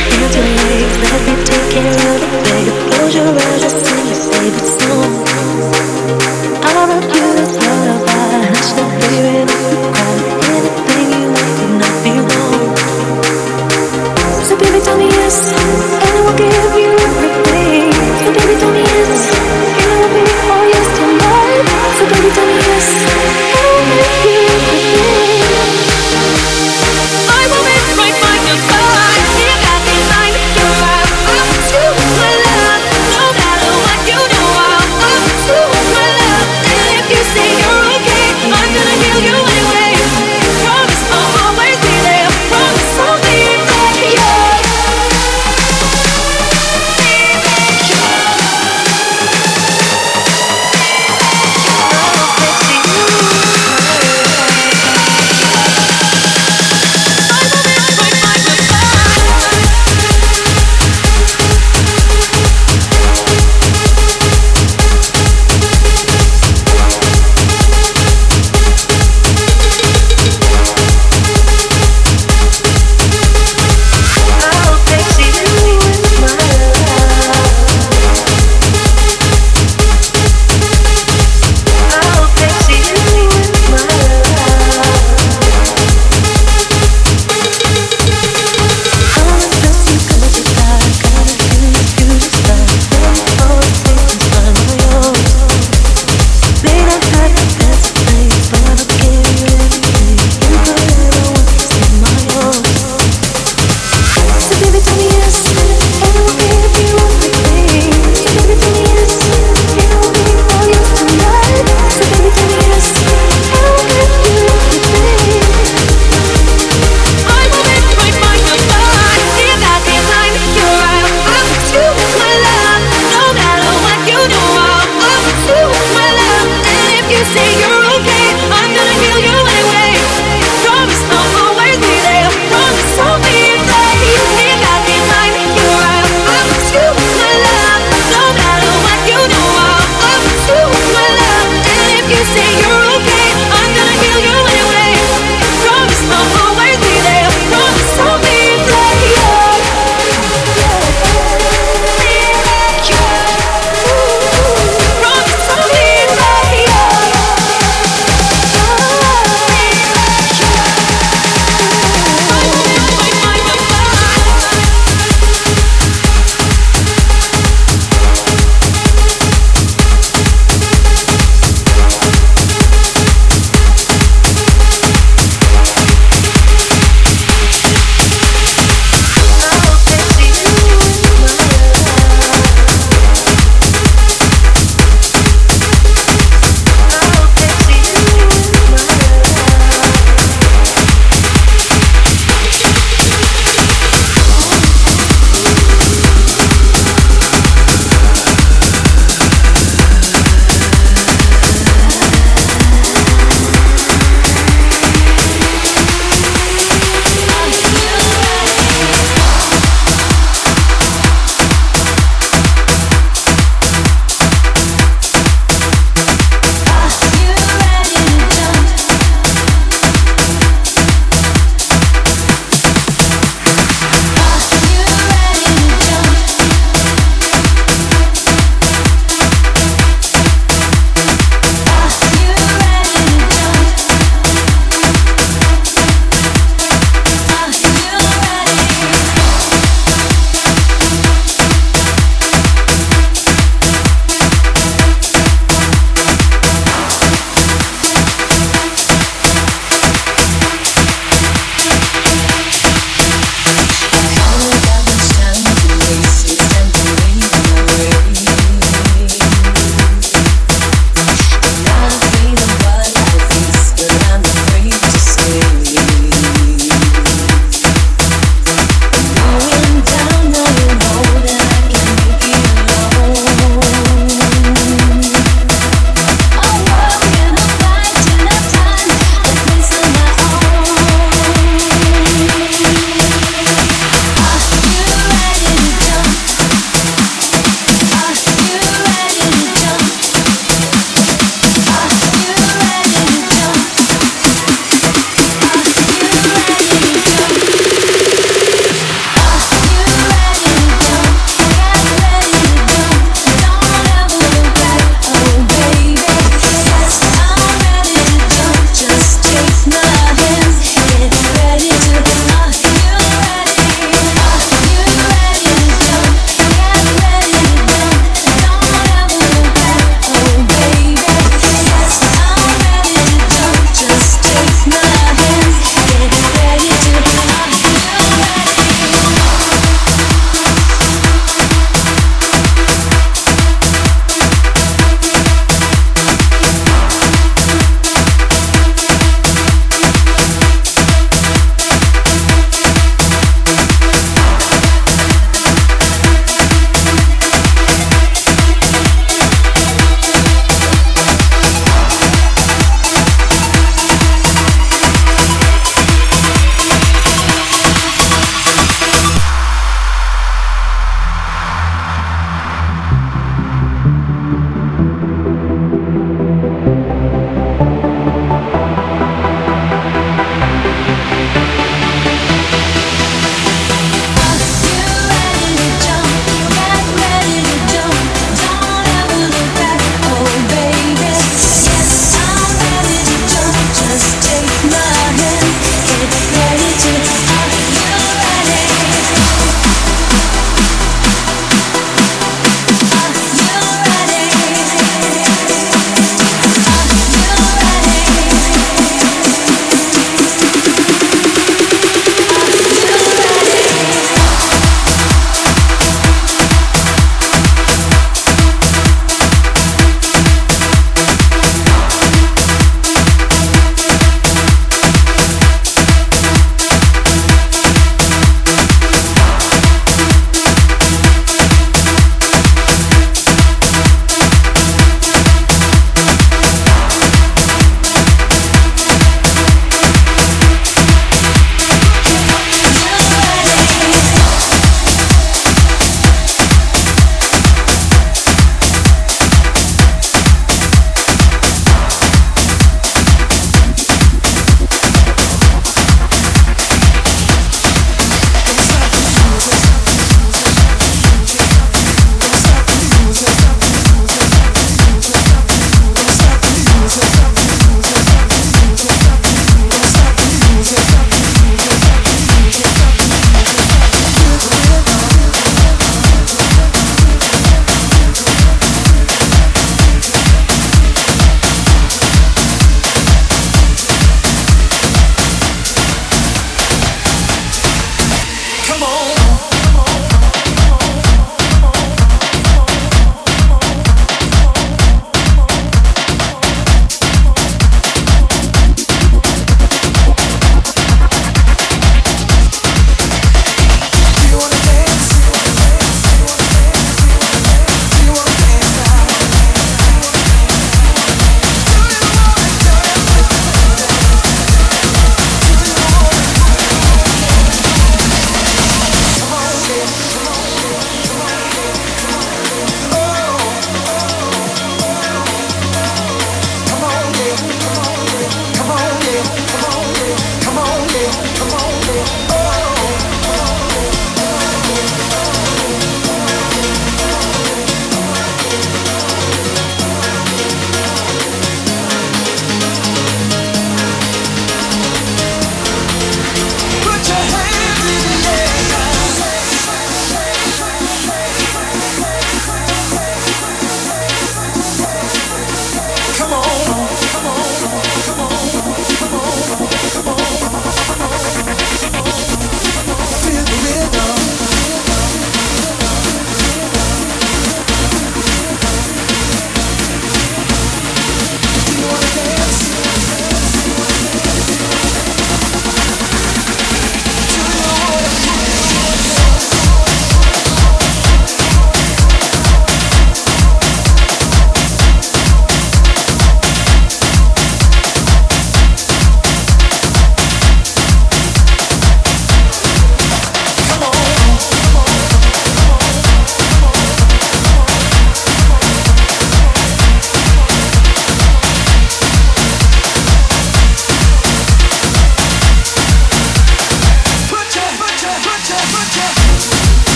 hands, your legs, let me take care of it, baby. Close your eyes, just see.